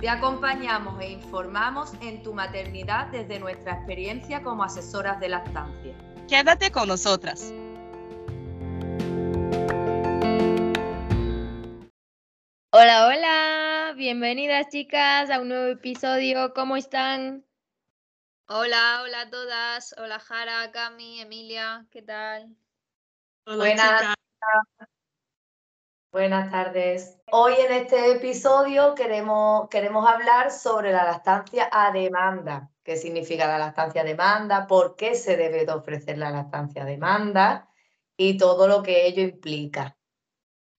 Te acompañamos e informamos en tu maternidad desde nuestra experiencia como asesoras de lactancia. Quédate con nosotras. Hola, hola, bienvenidas chicas a un nuevo episodio. ¿Cómo están? Hola, hola a todas. Hola Jara, Cami, Emilia, ¿qué tal? Hola, Buenas. Buenas tardes. Hoy en este episodio queremos, queremos hablar sobre la lactancia a demanda. ¿Qué significa la lactancia a demanda? ¿Por qué se debe de ofrecer la lactancia a demanda? Y todo lo que ello implica.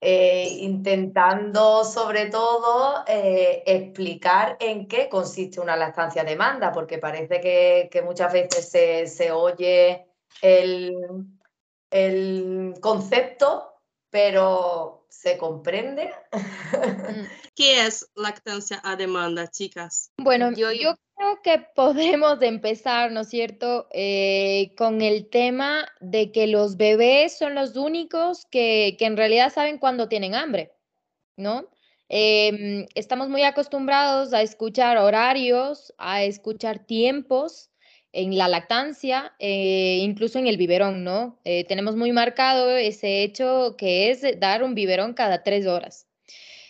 Eh, intentando sobre todo eh, explicar en qué consiste una lactancia a demanda, porque parece que, muchas veces se, oye el, el concepto, pero ¿Se comprende? Mm. ¿Qué es lactancia a demanda, chicas? Bueno, yo, creo que podemos empezar, ¿no es cierto?, eh, con el tema de que los bebés son los únicos que, en realidad saben cuándo tienen hambre, ¿no? Em, estamos muy acostumbrados a escuchar horarios, a escuchar tiempos, en la lactancia, eh, incluso en el biberón, ¿no? Eh, tenemos muy marcado ese hecho que es dar un biberón cada tres horas.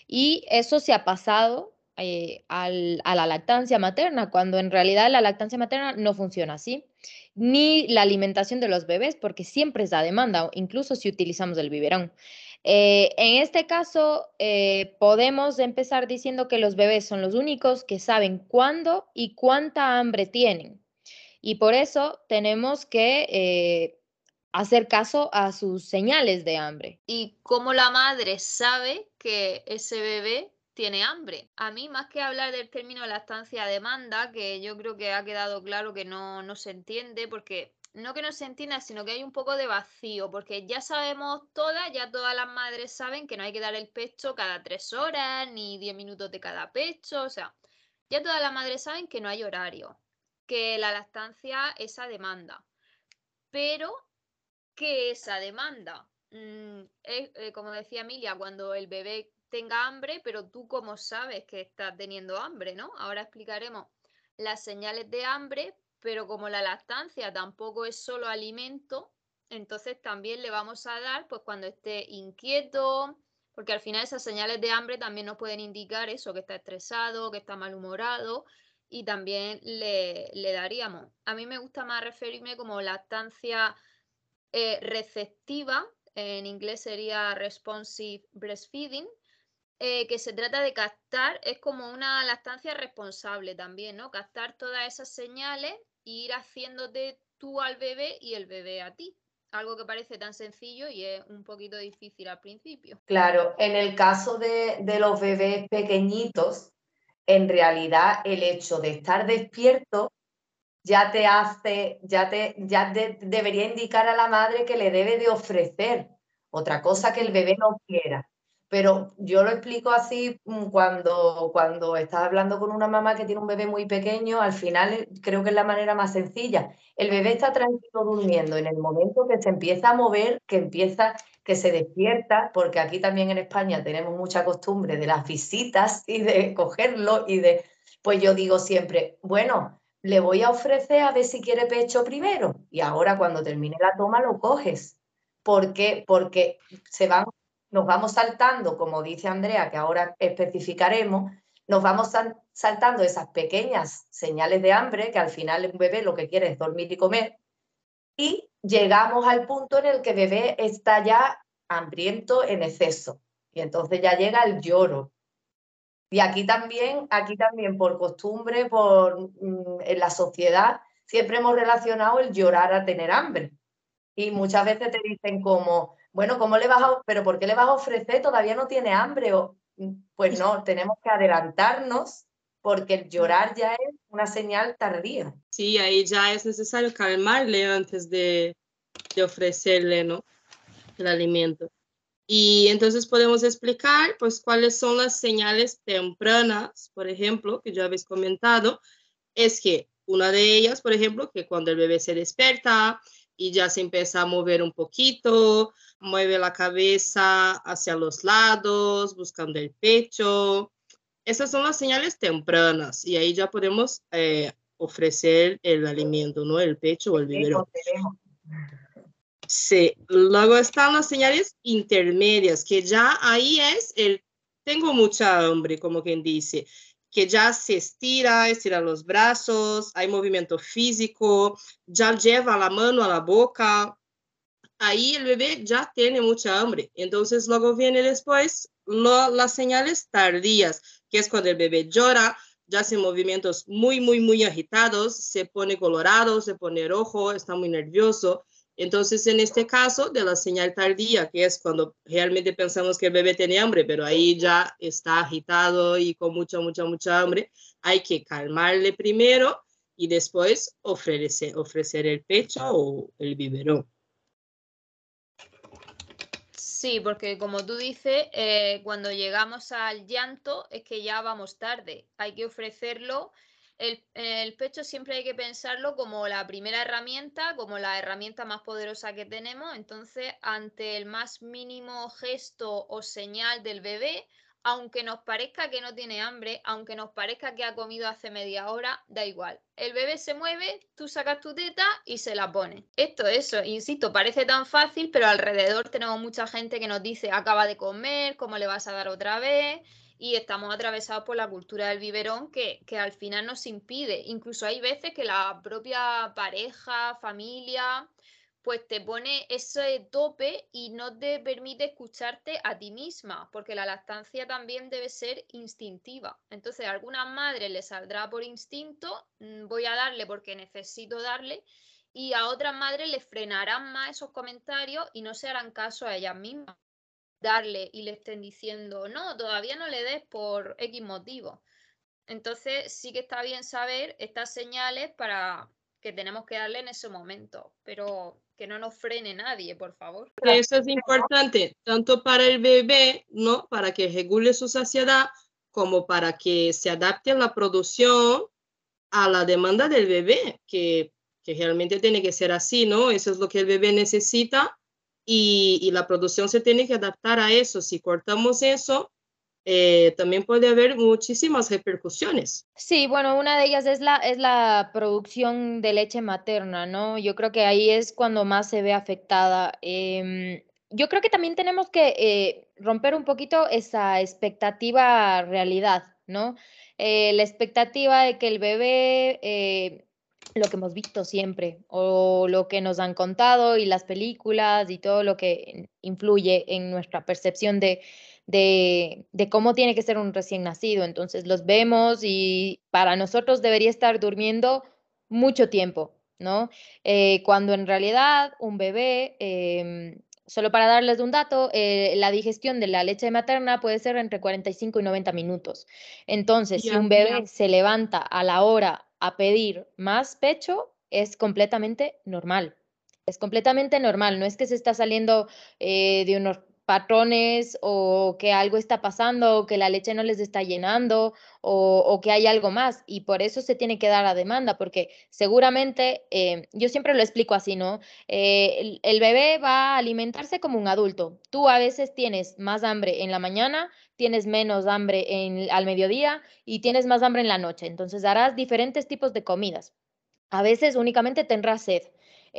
Y eso se ha pasado eh, a la lactancia materna, cuando en realidad la lactancia materna no funciona así, ni la alimentación de los bebés, porque siempre es la demanda, incluso si utilizamos el biberón. en este caso, podemos empezar diciendo que los bebés son los únicos que saben cuándo y cuánta hambre tienen. Y por eso tenemos que eh, hacer caso a sus señales de hambre. Y cómo la madre sabe que ese bebé tiene hambre. A mí, más que hablar del término lactancia demanda, que yo creo que ha quedado claro que no, no se entiende, porque no que no se entienda, sino que hay un poco de vacío, porque ya sabemos todas, ya todas las madres saben que no hay que dar el pecho cada tres horas, ni diez minutos de cada pecho, o sea, ya todas las madres saben que no hay horario que la lactancia es a demanda. Pero, ¿qué es a demanda? Mm, eh, como decía Emilia, cuando el bebé tenga hambre, pero tú cómo sabes que está teniendo hambre, ¿no? Ahora explicaremos las señales de hambre, pero como la lactancia tampoco es solo alimento, entonces también le vamos a dar, pues cuando esté inquieto, porque al final esas señales de hambre también nos pueden indicar eso, que está estresado, que está malhumorado, y también le, daríamos. A mí me gusta más referirme como lactancia eh, receptiva, en inglés sería responsive breastfeeding, eh, que se trata de captar, es como una lactancia responsable también, ¿no? Captar todas esas señales e ir haciéndote tú al bebé y el bebé a ti. Algo que parece tan sencillo y es un poquito difícil al principio. Claro, en el caso de, de los bebés pequeñitos, en realidad el hecho de estar despierto ya te hace, ya te, ya debería indicar a la madre que le debe de ofrecer otra cosa que el bebé no quiera. Pero yo lo explico así mm, cuando, cuando estás hablando con una mamá que tiene un bebé muy pequeño, al final creo que es la manera más sencilla. El bebé está tranquilo durmiendo, en el momento que se empieza a mover, que empieza, que se despierta, porque aquí también en España tenemos mucha costumbre de las visitas y de cogerlo y de, pues yo digo siempre, bueno, le voy a ofrecer a ver si quiere pecho primero y ahora cuando termine la toma lo coges. ¿Por qué? Porque se van nos vamos saltando, como dice Andrea, que ahora especificaremos, nos vamos saltando esas pequeñas señales de hambre, que al final un bebé lo que quiere es dormir y comer, y llegamos al punto en el que el bebé está ya hambriento en exceso. Y entonces ya llega el lloro. Y aquí también, aquí también por costumbre, por, mm, en la sociedad, siempre hemos relacionado el llorar a tener hambre. Y muchas veces te dicen como, bueno, ¿cómo le vas a, pero por qué le vas a ofrecer? Todavía no tiene hambre. O, pues no, tenemos que adelantarnos porque el llorar ya es una señal tardía. Sí, ahí ya es necesario calmarle antes de, de ofrecerle ¿no? el alimento. Y entonces podemos explicar pues cuáles son las señales tempranas, por ejemplo, que ya habéis comentado, es que una de ellas, por ejemplo, que cuando el bebé se despierta y ya se empieza a mover un poquito, mueve la cabeza hacia los lados, buscando el pecho. Esas son las señales tempranas y ahí ya podemos eh, ofrecer el alimento, ¿no? El pecho o el biberón. Sí, luego están las señales intermedias, que ya ahí es el tengo mucha hambre, como quien dice, que ya se estira, estira los brazos, hay movimiento físico, ya lleva la mano a la boca, ahí el bebé ya tiene mucha hambre. Entonces luego viene después las señales tardías, que es cuando el bebé llora, ya hace movimientos muy, muy, muy agitados, se pone colorado, se pone rojo, está muy nervioso. Entonces, en este caso de la señal tardía, que es cuando realmente pensamos que el bebé tiene hambre, pero ahí ya está agitado y con mucha, mucha, mucha hambre, hay que calmarle primero y después ofrecer, ofrecer el pecho o el biberón. Sí, porque como tú dices, eh, cuando llegamos al llanto es que ya vamos tarde. Hay que ofrecerlo el, pecho siempre hay que pensarlo como la primera herramienta, como la herramienta más poderosa que tenemos. Entonces, ante el más mínimo gesto o señal del bebé, aunque nos parezca que no tiene hambre, aunque nos parezca que ha comido hace media hora, da igual. El bebé se mueve, tú sacas tu teta y se la pone. Esto, eso, insisto, parece tan fácil, pero alrededor tenemos mucha gente que nos dice, acaba de comer, ¿cómo le vas a dar otra vez? Y estamos atravesados por la cultura del biberón que, al final nos impide. Incluso hay veces que la propia pareja, familia, pues te pone ese tope y no te permite escucharte a ti misma, porque la lactancia también debe ser instintiva. Entonces, a algunas madres les saldrá por instinto, mm, voy a darle porque necesito darle, y a otras madres les frenarán más esos comentarios y no se harán caso a ellas mismas darle y le estén diciendo, no, todavía no le des por X motivo. Entonces sí que está bien saber estas señales para que tenemos que darle en ese momento, pero que no nos frene nadie, por favor. Eso es importante, tanto para el bebé, ¿no? Para que regule su saciedad, como para que se adapte la producción a la demanda del bebé, que, que realmente tiene que ser así, ¿no? Eso es lo que el bebé necesita y, la producción se tiene que adaptar a eso. Si cortamos eso, eh, también puede haber muchísimas repercusiones. Sí, bueno, una de ellas es la, es la producción de leche materna, ¿no? Yo creo que ahí es cuando más se ve afectada. Em, yo creo que también tenemos que eh, romper un poquito esa expectativa realidad, ¿no? Eh, la expectativa de que el bebé lo que hemos visto siempre o lo que nos han contado y las películas y todo lo que influye en nuestra percepción de, de, cómo tiene que ser un recién nacido. Entonces los vemos y para nosotros debería estar durmiendo mucho tiempo, ¿no? Eh, cuando en realidad un bebé, em, solo para darles un dato, eh, la digestión de la leche materna puede ser entre 45 y 90 minutos. Entonces, si un bebé se levanta a la hora a pedir más pecho es completamente normal. Es completamente normal, no es que se está saliendo eh, de unos patrones o que algo está pasando o que la leche no les está llenando o, que hay algo más y por eso se tiene que dar la demanda porque seguramente, eh, yo siempre lo explico así, ¿no? Eh, el, bebé va a alimentarse como un adulto. Tú a veces tienes más hambre en la mañana, tienes menos hambre en, al mediodía y tienes más hambre en la noche. Entonces harás diferentes tipos de comidas. A veces únicamente tendrás sed.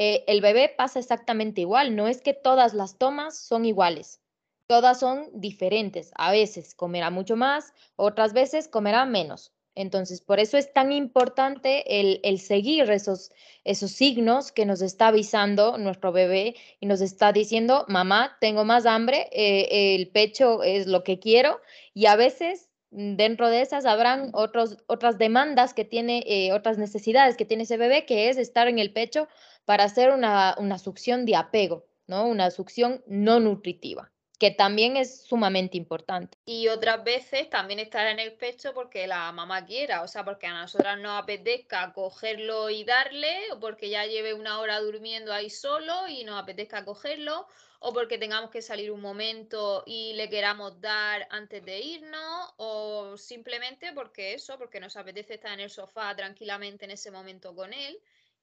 Eh, el bebé pasa exactamente igual, no es que todas las tomas son iguales, todas son diferentes. A veces comerá mucho más, otras veces comerá menos. Entonces, por eso es tan importante el, seguir esos, signos que nos está avisando nuestro bebé y nos está diciendo, mamá, tengo más hambre, eh, el pecho es lo que quiero. Y a veces mm, dentro de esas habrán otras demandas que tiene, eh, otras necesidades que tiene ese bebé, que es estar en el pecho para hacer una, una succión de apego, ¿no? Una succión no nutritiva. que también es sumamente importante. Y otras veces también estar en el pecho porque la mamá quiera, o sea, porque a nosotras nos apetezca cogerlo y darle, o porque ya lleve una hora durmiendo ahí solo y nos apetezca cogerlo, o porque tengamos que salir un momento y le queramos dar antes de irnos, o simplemente porque eso, porque nos apetece estar en el sofá tranquilamente en ese momento con él.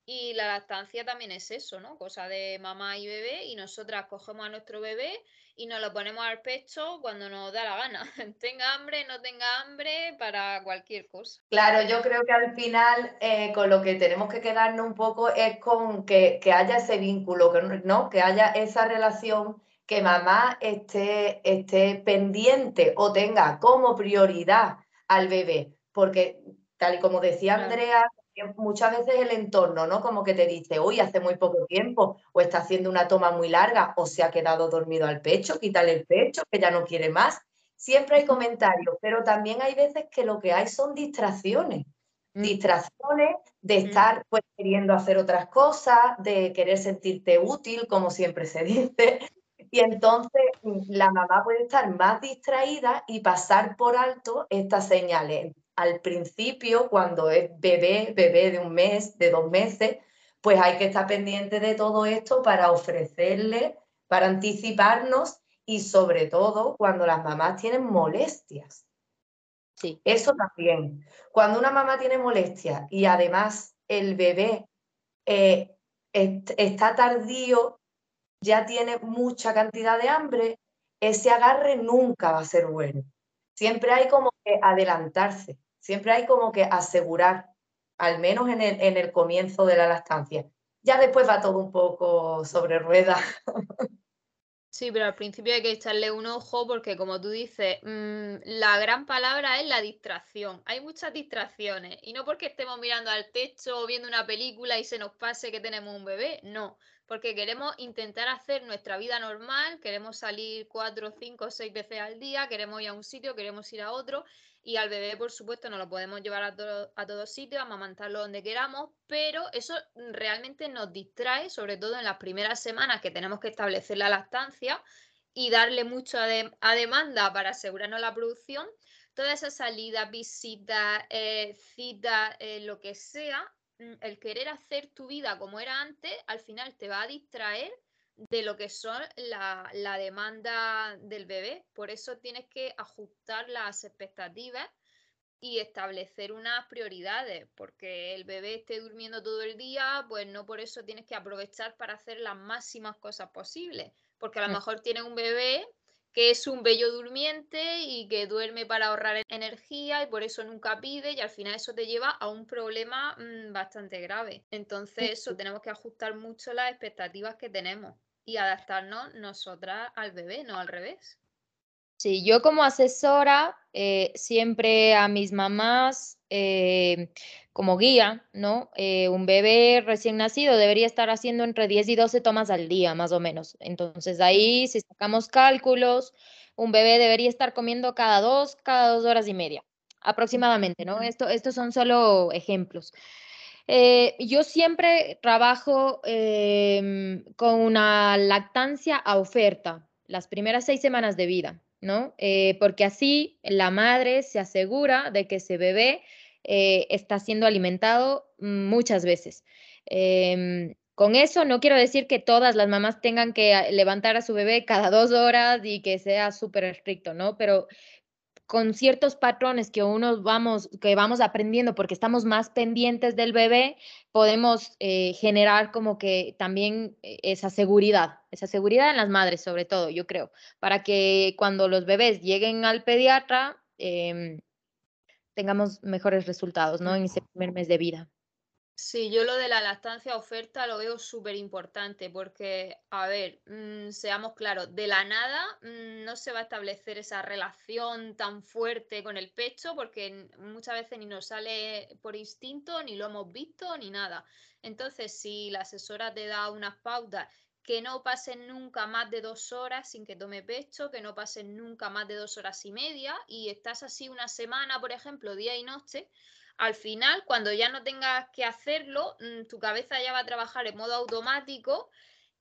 Y la lactancia también es eso, ¿no? Cosa de mamá y bebé, y nosotras cogemos a nuestro bebé y nos lo ponemos al pecho cuando nos da la gana. tenga hambre, no tenga hambre, para cualquier cosa. Claro, yo creo que al final eh, con lo que tenemos que quedarnos un poco es con que, haya ese vínculo, que, ¿no? que haya esa relación que mamá esté, esté pendiente o tenga como prioridad al bebé. Porque tal y como decía Andrea, muchas veces el entorno, ¿no? Como que te dice, uy, hace muy poco tiempo, o está haciendo una toma muy larga, o se ha quedado dormido al pecho, quítale el pecho, que ya no quiere más. Siempre hay comentarios, pero también hay veces que lo que hay son distracciones. Mm. Distracciones de mm. estar pues, queriendo hacer otras cosas, de querer sentirte útil, como siempre se dice. Y entonces mm, la mamá puede estar más distraída y pasar por alto estas señales al principio, cuando es bebé, bebé de un mes, de dos meses, pues hay que estar pendiente de todo esto para ofrecerle, para anticiparnos y sobre todo cuando las mamás tienen molestias. Sí. Eso también. Cuando una mamá tiene molestias y además el bebé eh, está tardío, ya tiene mucha cantidad de hambre, ese agarre nunca va a ser bueno. Siempre hay como que adelantarse. Siempre hay como que asegurar, al menos en el, en el comienzo de la lactancia. Ya después va todo un poco sobre ruedas. Sí, pero al principio hay que echarle un ojo porque, como tú dices, mm, la gran palabra es la distracción. Hay muchas distracciones y no porque estemos mirando al techo o viendo una película y se nos pase que tenemos un bebé, no, porque queremos intentar hacer nuestra vida normal, queremos salir cuatro, cinco, seis veces al día, queremos ir a un sitio, queremos ir a otro y al bebé, por supuesto, no lo podemos llevar a, a todos sitios, amamantarlo donde queramos, pero eso realmente nos distrae, sobre todo en las primeras semanas que tenemos que establecer la lactancia y darle mucho a, demanda para asegurarnos la producción. Toda esa salida, visita, eh, cita, eh, lo que sea, mm, el querer hacer tu vida como era antes, al final te va a distraer de lo que son la, demanda del bebé. Por eso tienes que ajustar las expectativas y establecer unas prioridades, porque el bebé esté durmiendo todo el día, pues no por eso tienes que aprovechar para hacer las máximas cosas posibles, porque a lo mejor tienes un bebé que es un bello durmiente y que duerme para ahorrar energía y por eso nunca pide y al final eso te lleva a un problema mm, bastante grave. Entonces eso tenemos que ajustar mucho las expectativas que tenemos y adaptarnos nosotras al bebé, no al revés. Sí, yo como asesora eh, siempre a mis mamás eh, como guía, ¿no? Eh, un bebé recién nacido debería estar haciendo entre 10 y 12 tomas al día, más o menos. Entonces ahí, si sacamos cálculos, un bebé debería estar comiendo cada dos, cada dos horas y media, aproximadamente, ¿no? Esto, estos son solo ejemplos. Eh, yo siempre trabajo em, con una lactancia a oferta, las primeras seis semanas de vida, ¿no? Eh, porque así la madre se asegura de que ese bebé eh, está siendo alimentado muchas veces. Em, con eso no quiero decir que todas las mamás tengan que levantar a su bebé cada dos horas y que sea súper estricto, ¿no? Pero con ciertos patrones que uno vamos, que vamos aprendiendo porque estamos más pendientes del bebé, podemos eh, generar como que también eh, esa seguridad, esa seguridad en las madres sobre todo, yo creo, para que cuando los bebés lleguen al pediatra em, tengamos mejores resultados, ¿no? En ese primer mes de vida. Sí, yo lo de la lactancia oferta lo veo súper importante porque, a ver, mm, seamos claros, de la nada mm, no se va a establecer esa relación tan fuerte con el pecho porque muchas veces ni nos sale por instinto, ni lo hemos visto, ni nada. Entonces, si la asesora te da unas pautas que no pasen nunca más de dos horas sin que tome pecho, que no pasen nunca más de dos horas y media y estás así una semana, por ejemplo, día y noche, al final, cuando ya no tengas que hacerlo, mm, tu cabeza ya va a trabajar en modo automático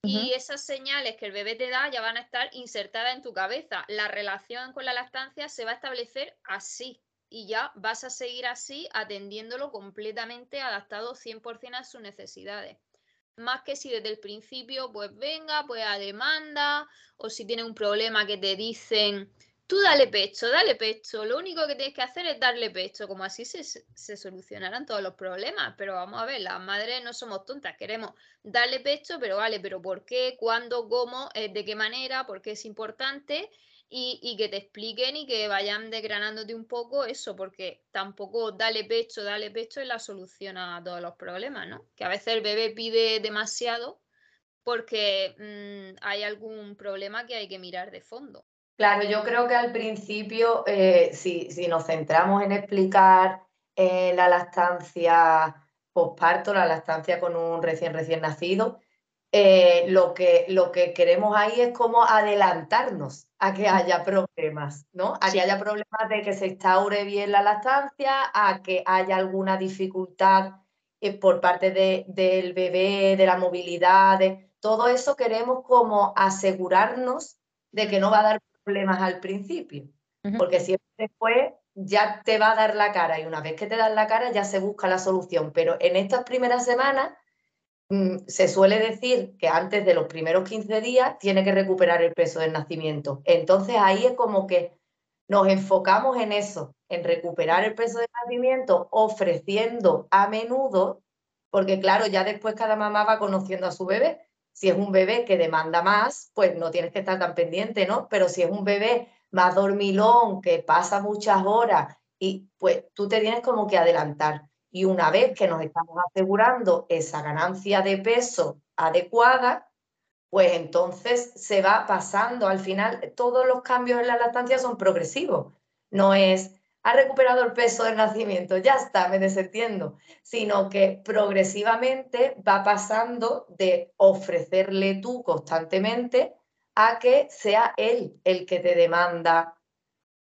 y esas señales que el bebé te da ya van a estar insertadas en tu cabeza. La relación con la lactancia se va a establecer así y ya vas a seguir así atendiéndolo completamente adaptado 100% a sus necesidades. Más que si desde el principio, pues venga, pues a demanda, o si tiene un problema que te dicen, tú dale pecho, dale pecho, lo único que tienes que hacer es darle pecho, como así se, se, solucionarán todos los problemas. Pero vamos a ver, las madres no somos tontas, queremos darle pecho, pero vale, pero ¿por qué? ¿Cuándo? ¿Cómo? Eh, ¿De qué manera? ¿Por qué es importante? Y, que te expliquen y que vayan desgranándote un poco eso, porque tampoco dale pecho, dale pecho es la solución a todos los problemas, ¿no? Que a veces el bebé pide demasiado porque mm, hay algún problema que hay que mirar de fondo. Claro, yo creo que al principio, eh, si, nos centramos en explicar eh, la lactancia posparto, la lactancia con un recién recién nacido, eh, lo, que, lo que queremos ahí es como adelantarnos a que haya problemas, ¿no? A que haya problemas de que se instaure bien la lactancia, a que haya alguna dificultad por parte del bebé, de la movilidad, de, todo eso queremos como asegurarnos de que no va a dar problemas al principio, porque siempre después ya te va a dar la cara y una vez que te dan la cara ya se busca la solución, pero en estas primeras semanas se suele decir que antes de los primeros 15 días tiene que recuperar el peso del nacimiento. Entonces ahí es como que nos enfocamos en eso, en recuperar el peso del nacimiento, ofreciendo a menudo, porque claro, ya después cada mamá va conociendo a su bebé si es un bebé que demanda más, pues no tienes que estar tan pendiente, ¿no? Pero si es un bebé más dormilón, que pasa muchas horas, y pues tú te tienes como que adelantar. Y una vez que nos estamos asegurando esa ganancia de peso adecuada, pues entonces se va pasando. Al final, todos los cambios en la lactancia son progresivos. No es ha recuperado el peso del nacimiento, ya está, me desentiendo, sino que progresivamente va pasando de ofrecerle tú constantemente a que sea él el que te demanda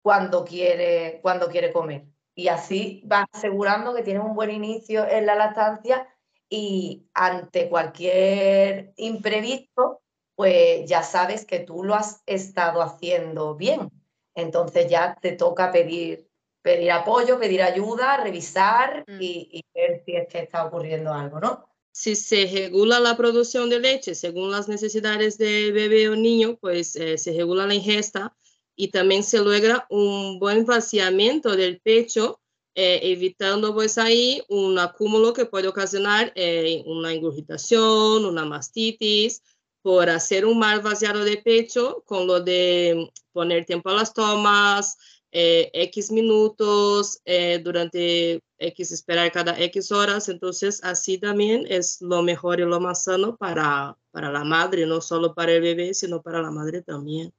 cuando quiere, cuando quiere comer. Y así va asegurando que tienes un buen inicio en la lactancia y ante cualquier imprevisto, pues ya sabes que tú lo has estado haciendo bien. Entonces ya te toca pedir pedir apoyo, pedir ayuda, revisar mm. y, ver si es que está ocurriendo algo, ¿no? Si se regula la producción de leche según las necesidades del bebé o niño, pues eh, se regula la ingesta y también se logra un buen vaciamiento del pecho, eh, evitando pues ahí un acúmulo que puede ocasionar eh, una ingurgitación, una mastitis, por hacer un mal vaciado de pecho con lo de poner tiempo a las tomas, eh, X minutos, eh, durante X esperar cada X horas, entonces así también es lo mejor y lo más sano para, para la madre, no solo para el bebé, sino para la madre también.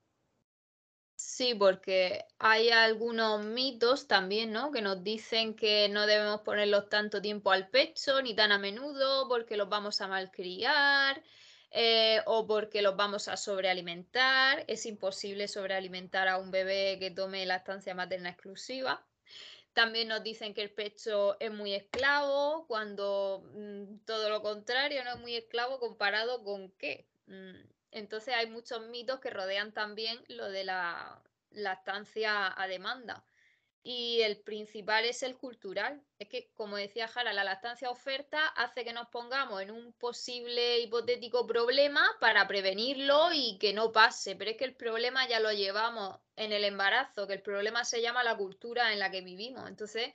Sí, porque hay algunos mitos también, ¿no? Que nos dicen que no debemos ponerlos tanto tiempo al pecho ni tan a menudo porque los vamos a malcriar, eh, o porque los vamos a sobrealimentar. Es imposible sobrealimentar a un bebé que tome lactancia materna exclusiva. También nos dicen que el pecho es muy esclavo, cuando mm, todo lo contrario, no es muy esclavo comparado con qué. Entonces hay muchos mitos que rodean también lo de la lactancia a demanda y el principal es el cultural. Es que, como decía Jara, la lactancia oferta hace que nos pongamos en un posible hipotético problema para prevenirlo y que no pase. Pero es que el problema ya lo llevamos en el embarazo, que el problema se llama la cultura en la que vivimos. Entonces,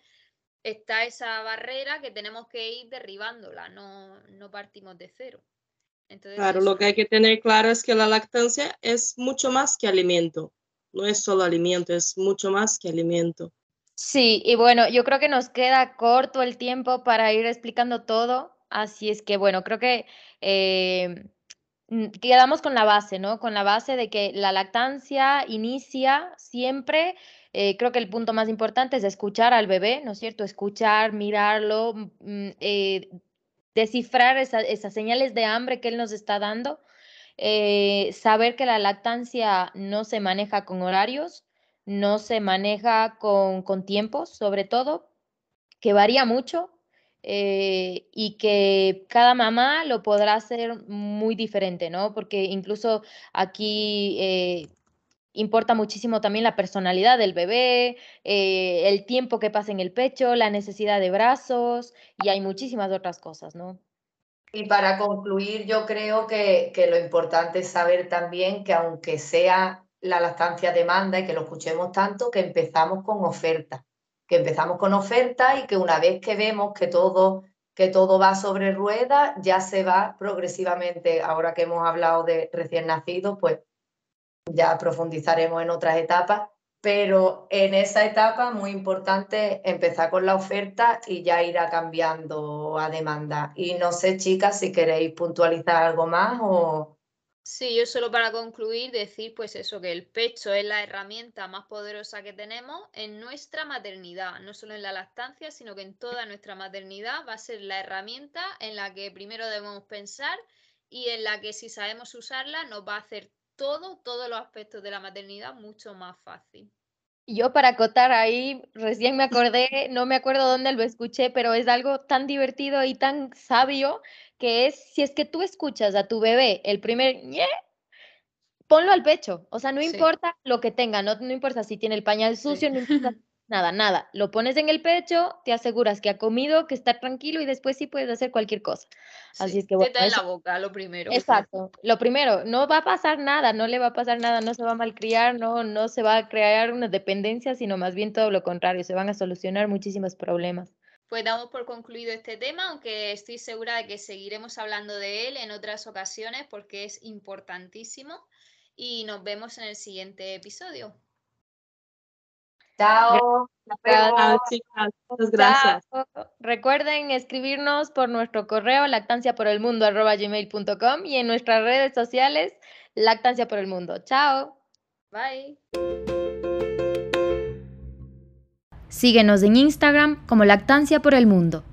está esa barrera que tenemos que ir derribándola, no, no partimos de cero. Claro, lo que hay que tener claro es que la lactancia es mucho más que alimento. No es solo alimento, es mucho más que alimento. Sí, y bueno, yo creo que nos queda corto el tiempo para ir explicando todo, así es que bueno, creo que eh, quedamos con la base, ¿no? Con la base de que la lactancia inicia siempre, eh, creo que el punto más importante es escuchar al bebé, ¿no es cierto? Escuchar, mirarlo, mm, eh, descifrar esas señales de hambre que él nos está dando, saber que la lactancia no se maneja con horarios, no se maneja con, tiempos, sobre todo, que varía mucho. eh, y que cada mamá lo podrá hacer muy diferente, ¿no? Porque incluso aquí eh, importa muchísimo también la personalidad del bebé, eh, el tiempo que pasa en el pecho, la necesidad de brazos y hay muchísimas otras cosas, ¿no? Y para concluir, yo creo que, que lo importante es saber también que aunque sea la lactancia demanda y que lo escuchemos tanto, que empezamos con oferta, que empezamos con oferta y que una vez que vemos que todo, que todo va sobre ruedas, ya se va progresivamente, ahora que hemos hablado de recién nacidos, pues ya profundizaremos en otras etapas, pero en esa etapa muy importante empezar con la oferta y ya irá cambiando a demanda. Y no sé, chicas, si queréis puntualizar algo más o... Sí, yo solo para concluir decir pues eso, que el pecho es la herramienta más poderosa que tenemos en nuestra maternidad, no solo en la lactancia, sino que en toda nuestra maternidad va a ser la herramienta en la que primero debemos pensar y en la que si sabemos usarla nos va a hacer todo, todos los aspectos de la maternidad mucho más fácil. Yo para acotar ahí, recién me acordé, no me acuerdo dónde lo escuché, pero es algo tan divertido y tan sabio que es, si es que tú escuchas a tu bebé el primer ñe, ponlo al pecho. O sea, no importa lo que tenga, no, no importa si tiene el pañal sucio, no importa nada, nada. Lo pones en el pecho, te aseguras que ha comido, que está tranquilo y después sí puedes hacer cualquier cosa. Así es que bueno. en la boca, lo primero. Exacto. Lo primero, no va a pasar nada, no le va a pasar nada, no se va a malcriar, no, no se va a crear una dependencia, sino más bien todo lo contrario, se van a solucionar muchísimos problemas. Pues damos por concluido este tema, aunque estoy segura de que seguiremos hablando de él en otras ocasiones porque es importantísimo. Y nos vemos en el siguiente episodio. Chao. Chao, chicas. Muchas gracias. Recuerden escribirnos por nuestro correo lactanciaporelmundo.com y en nuestras redes sociales Lactancia por el Mundo. Chao. Bye. Síguenos en Instagram como Lactancia por el Mundo.